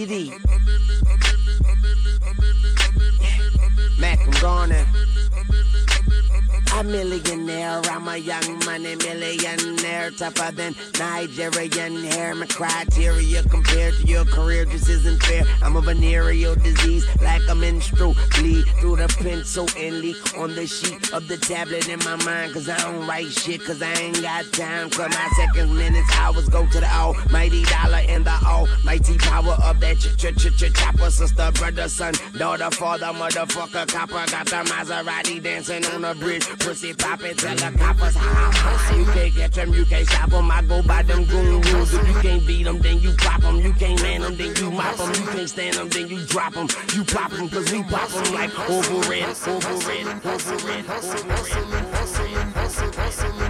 Eddie. Mac, I'm gone. A millionaire, I'm a young money millionaire, tougher than Nigerian hair. My criteria compared to your career just isn't fair. I'm a venereal disease, like a menstrual bleed through the pencil and leak on the sheet of the tablet in my mind. Cause I don't write shit, cause I ain't got time. Cause my seconds, minutes, hours go to the almighty dollar and the almighty power of that ch ch ch ch chopper. Sister, brother, son, daughter, father, motherfucker, copper. Got the Maserati dancing on the bridge. Pussy poppin', tell the coppers, ha ha. You can't catch them, you can't stop them. I go by them goon rules. If you can't beat them, then you pop them. You can't man them, then you mop them. You can't stand them, then you drop them. You pop them, cause we pop them like over red, over red, over red, over red.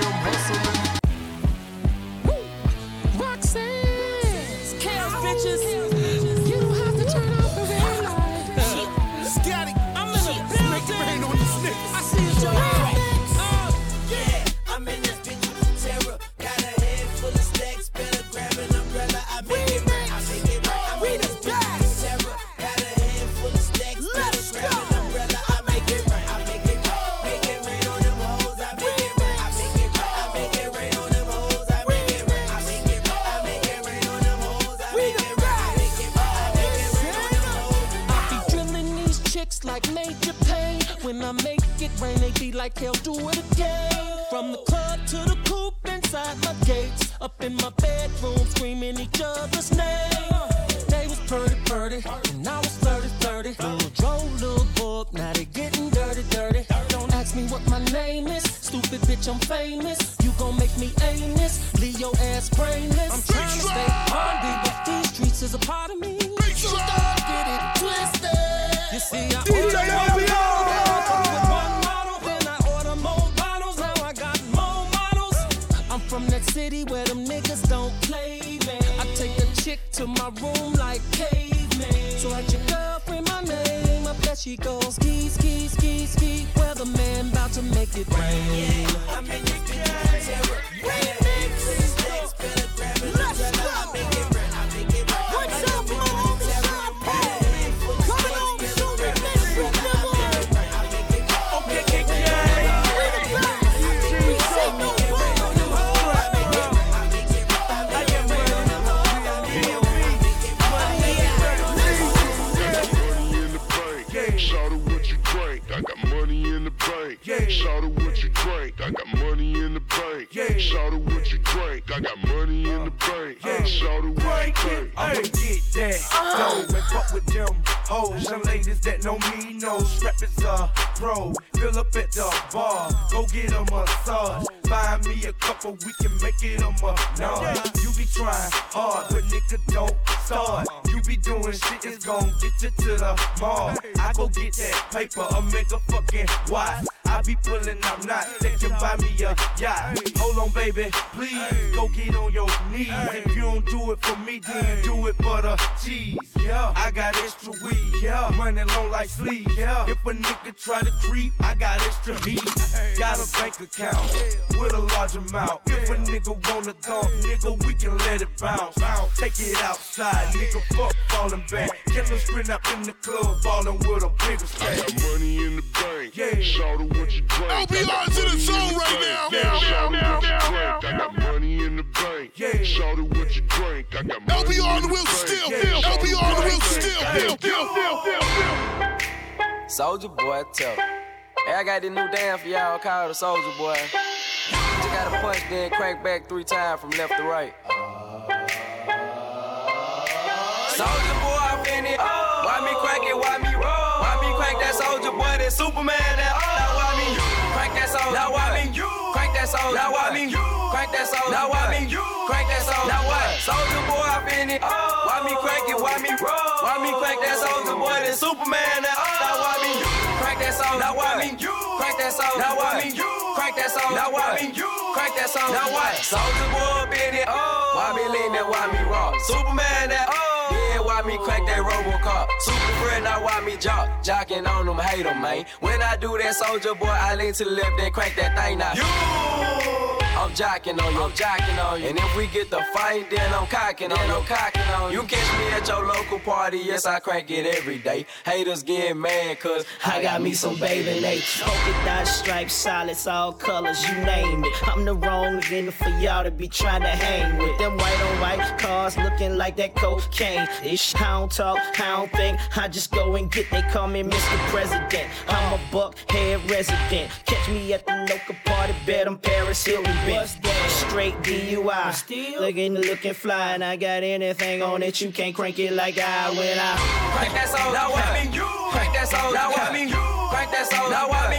she goes ski, ski, ski, ski. Weatherman about to make it rain. I'm don't start. You be doing shit that's gon' get you to the mall. I go get that paper, a fucking watch. I be pulling up knots that can buy me a yacht. Hold on, baby, please go get on your knees. If you don't do it for me, then you do it for the cheese. Yeah, I got extra weed. Yeah, running low like sleep. Yeah, if a nigga try to creep, I got extra heat. Got a bank account with a large amount. If a nigga wanna dump, nigga, we can let it bounce. Take it outside, nigga, fuck falling back. Get them sprint up in the club, ballin' with a bigger I stack. got money in the bank. Yeah. Shout out what you drink. I LBR got to the zone right bank. now. Yeah. Now, now, out what you now, drink. I got money in the bank. Yeah. Shout out what you drink. I got money LBR on the the wheel still. Yeah. LBR on the wheel still. Still, still, still, still, still. Soldier boy, tough. Hey, I got this new dance for y'all called the Soldier Boy. You gotta punch, then crank back three times from left to right. Soldier boy, I'm in it. Why me crank it? Why me roll? Why me crank that soldier boy? That Superman. That now why me crank that soldier? Now why me you? Crank that soul. Now why me? Crank that soul. Now why me? Crank that soul. Now what? Soldier boy, I been it. Oh. Why me crank it? Why me roll? Why me crank that soldier boy? Then Superman. Oh. Now, now why me? Crank that soul. Now why me? Crank that soul. Now why me? Crank that soul. Now why me? Crank that soul. Now what? Soldier boy, been it. Oh. Why me lean that? Why me raw? Superman. That. Yeah, me crack that Robocop? Super friend, now why me jock? Jocking on them, hate them, man. When I do that soldier boy, I lean to the left, then crank that thing now. You! I'm jacking on you, I'm jocking on you. And if we get the fight, then I'm cocking on you, I'm cocking on you. You catch me at your local party, yes, I crank it every day. Haters get mad, cause I got me some baby nature. Polka dot stripes, solids, all colors, you name it. I'm the wrong nigga for y'all to be trying to hang with. Them white on white cars looking like that cocaine. Shit, I don't talk, I don't think. I just go and get, they call me Mr. President. I'm a buck head resident. Catch me at the local party, bet I'm Paris Hilton. What's? Straight DUI. Still looking, looking fly, and I got anything on it. You can't crank it like I when I crank that soul. Now what? Crank that soul. Now what? Crank that soul. Now what?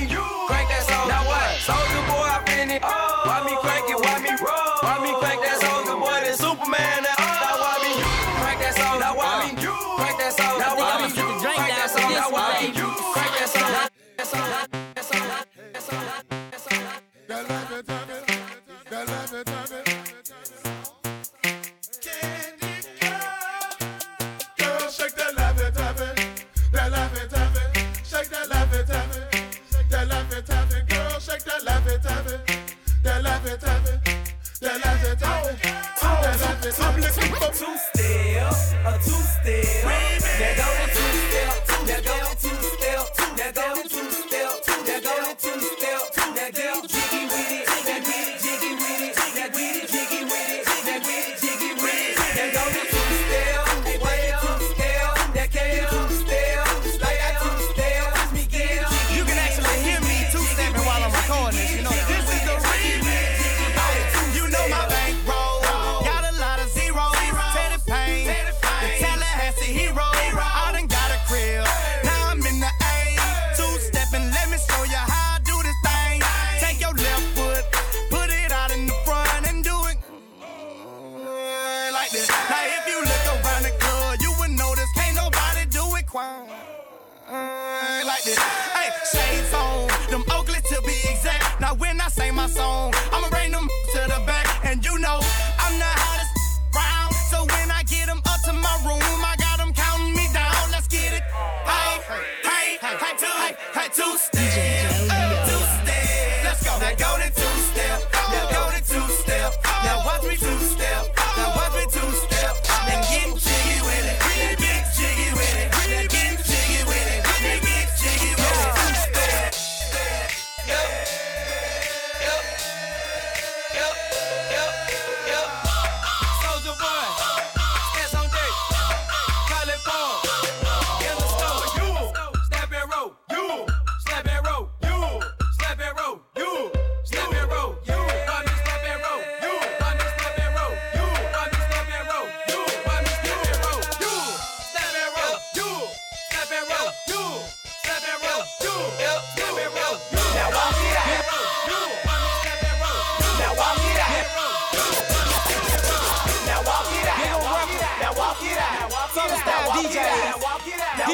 Crank that soul. Now what? Soldier boy, I been it. Why me crank it? Why me roll? Why me crank that Two step, a two step. There go the two step. Go the two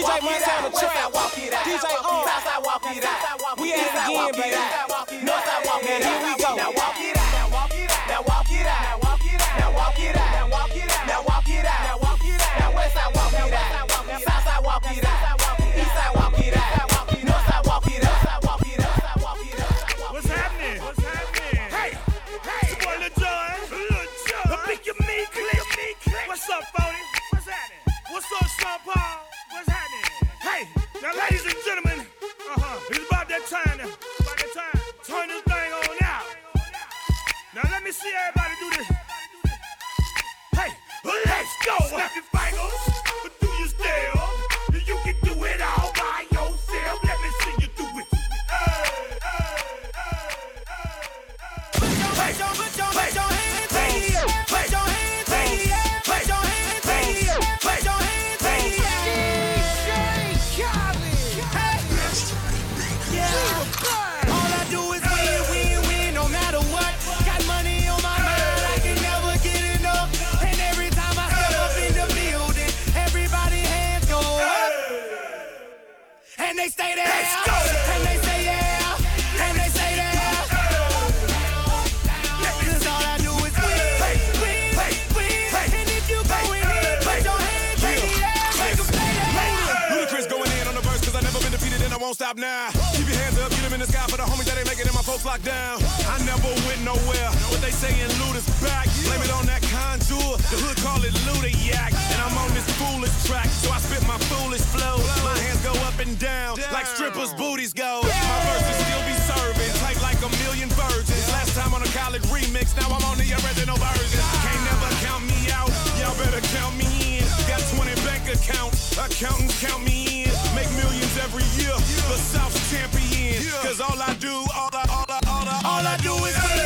DJ Money on the track. We at again, baby. North I walk it out. Here we go. Now walk it out. down, down. like strippers' booties go. Yeah. My verses still be serving, tight like a million virgins. Yeah. Last time on a college remix, now I'm on the original version. Yeah. Can't never count me out, y'all better count me in. Got 20 bank accounts, accountants count me in. Make millions every year, the South's champion. Cause all I do, all I, all I, all I, all I do is win.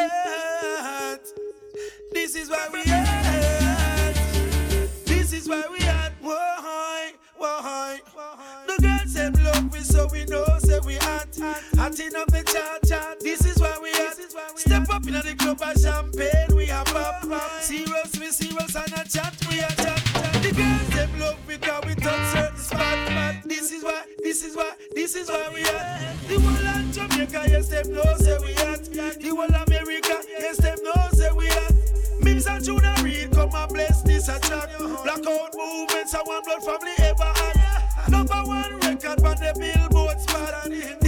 at. This is where we at. This is where we at. Why? Why? The girls them love we, so we know say we at. Hatting up the cha cha. This is where we at. Step up in the club and champagne we have pop. Serious we serious and a chat we a chat. The girls them love we 'cause we touch certain spots. This is why, this is why we at. The whole of Jamaica, yes, they know say we at. The whole America, yes, they know say we at. Mims and Junior Reid come and bless this a track. Blackout movements and one blood family ever had. Number one record for the Billboard spot.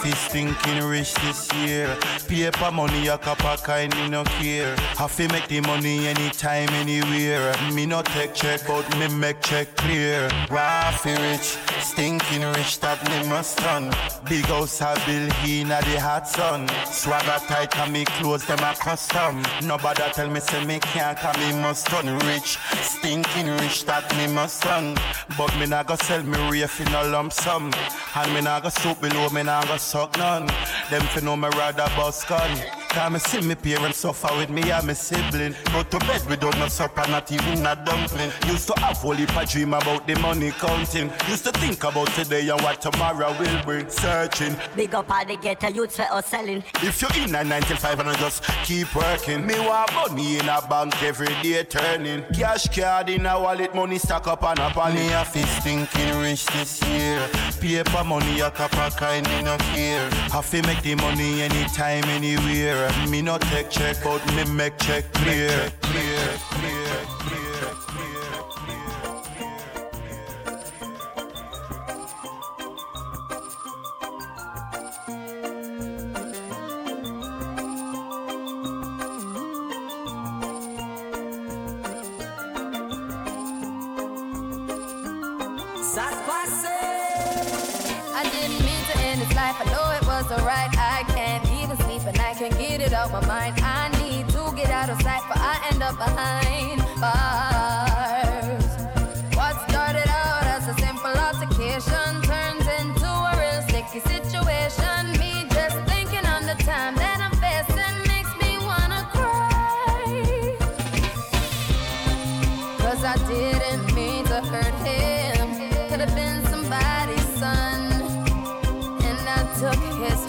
Fi stinking rich this year. Paper money a cup of kind me no care. Have to make the money anytime, anywhere. Me no take check, but me make check clear. Raw fi rich, stinking rich that me must done. Big house a build inna the hot sun. Swagger tight and me clothes them a custom. Nobody tell me say me can't, 'cause me must done rich. Stinking rich that me must done. But me nah go sell me rafe in a lump sum. And me nah go soup below, me nah go suck none. Them fi know me rather bust gun. Cause me see me parents suffer with me and me sibling. Go to bed without no supper, not even a dumpling. Used to have whole heap a dream about the money counting. Used to think about today and what tomorrow will bring. Searching. Big up all the ghetto youths for us selling. If you're in a 95 and I just keep working. Me want money in a bank every day turning. Cash card in a wallet, money stack up and up on me. a fi stinking rich this year. Paper money a cup of kind me no care. Have to make the money anytime, anywhere. Me no take check, but me make check clear. Clear,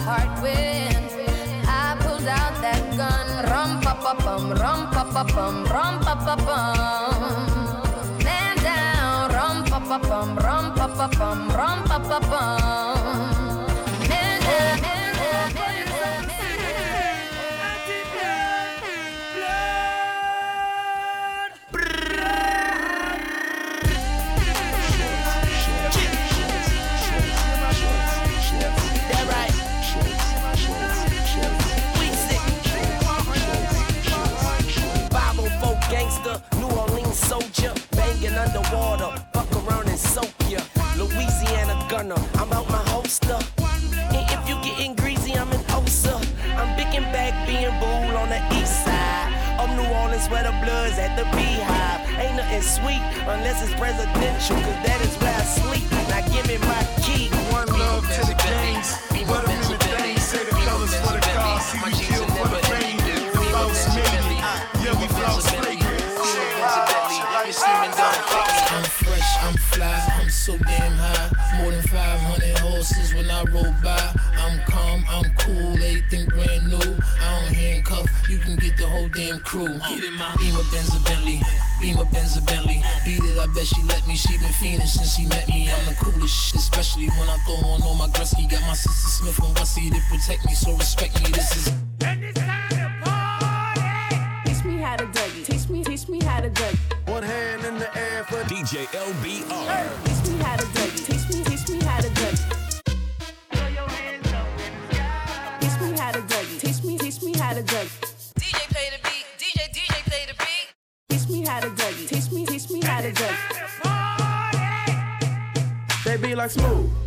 heart when I pulled out that gun. Rum pa pa bum, rum pa pa bum, rum pa pa bum. Man down, rum pa pa bum, rum pa pa bum, rum pa pa bum. Blood's at the beehive. Ain't nothing sweet unless it's presidential, cause that is where I sleep. Now give me my key. One love to the gangs. Put 'em in the. Say the colors for the. See we kill for the fame. Million. Yeah, we. I'm fresh, I'm fly, I'm so damn high. More than 500 horses when I roll by. I'm calm, I'm cool, everything brand new. I don't handcuff, you can get the whole damn crew. Get in my Beamer Benz a Bentley, Beamer Benz a Bentley. Beat it, I bet she let me. She been fiending since she met me. I'm the coolest shit, especially when I throw on all my Gretzky. Got my sister Smith and Wessie to protect me, so respect me. This is. Teach me how to Dougie. Teach me, teach me how to Dougie. One hand in the air for DJ LBR. Teach me how to Dougie. Teach me, teach me how to Dougie. Teach me how to Dougie. Teach me, teach me how to Dougie. Like smooth.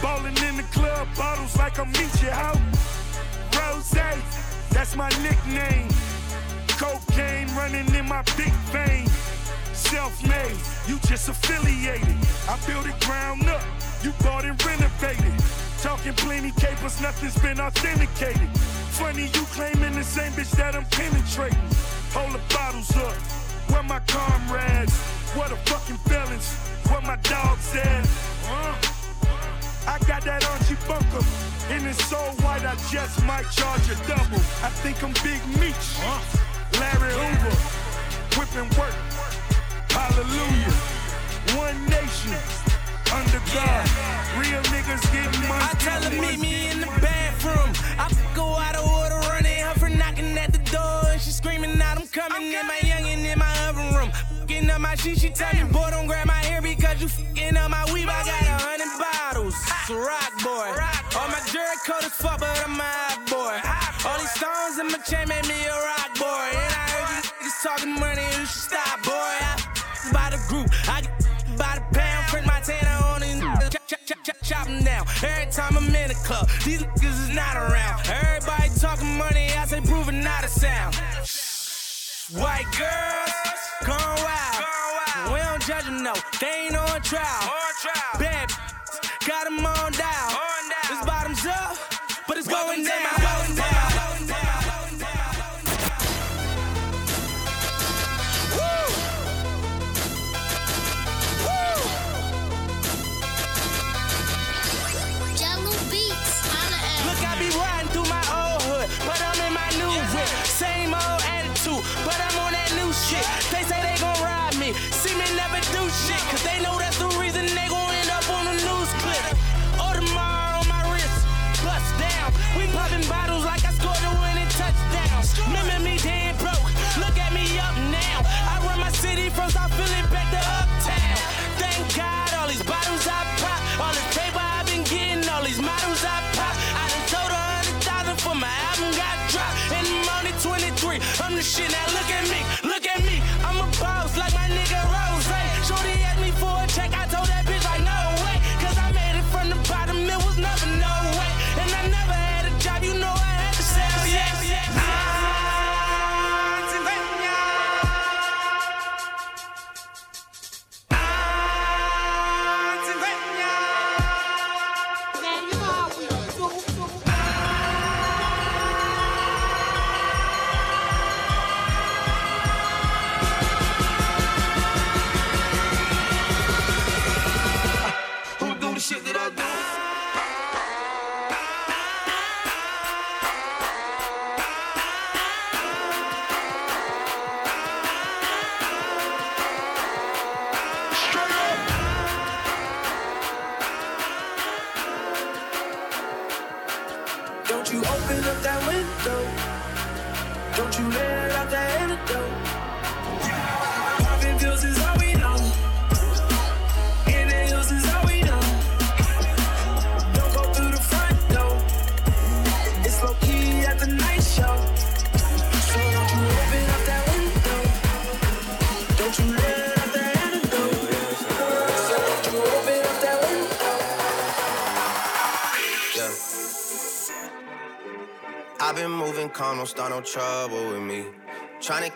Ballin' in the club, bottles like I'm Meechee out. Rose, that's my nickname. Cocaine running in my big vein. Self-made, you just affiliated. I built it ground up, you bought and renovated. Talking plenty capers, nothing's been authenticated. Funny you claiming the same bitch that I'm penetrating. Hold the bottles up, where my comrades? What the fucking felons? Where my dogs at? Huh? I got that Archie Bunker. And it's so white, I just might charge a double. I think I'm Big Meech. Larry Hoover. Whipping work. Hallelujah. One nation. Under God. Real niggas getting money. I tell her meet me in the bathroom. I go out of order, running her for knocking at the door. And she screaming out, I'm coming in my youngin' in my oven room. Fucking up my shit, she tell me, boy, don't grab my hair because you fucking up my weave. I got bottles. It's a rock boy. All my jury coat is fuck, but I'm a hot boy. All these stones in my chain made me a rock boy. And I heard you niggas talking money, you should stop, boy. I by the group, I get by the pound, print my tanner on and chop, chop, chop, chop, chop 'em down. Every time I'm in the club, these niggas is not around. Everybody talking money, I say proving not a sound. White girls, gone wild. We don't judge them, no, they ain't on trial. Bad bitches, shit, cause they know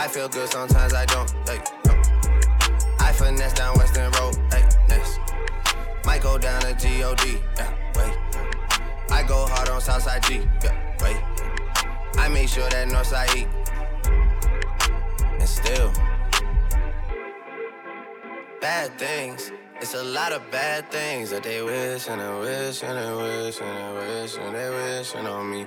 I feel good, sometimes I don't. Hey, no. I finesse down Weston Road. Hey, next. Might go down to G-O-D. Yeah, wait. I go hard on Southside G. Yeah, wait. I make sure that Northside eat. And still, bad things. It's a lot of bad things that they wish and they wish and they wish and they wish and they wishing on me.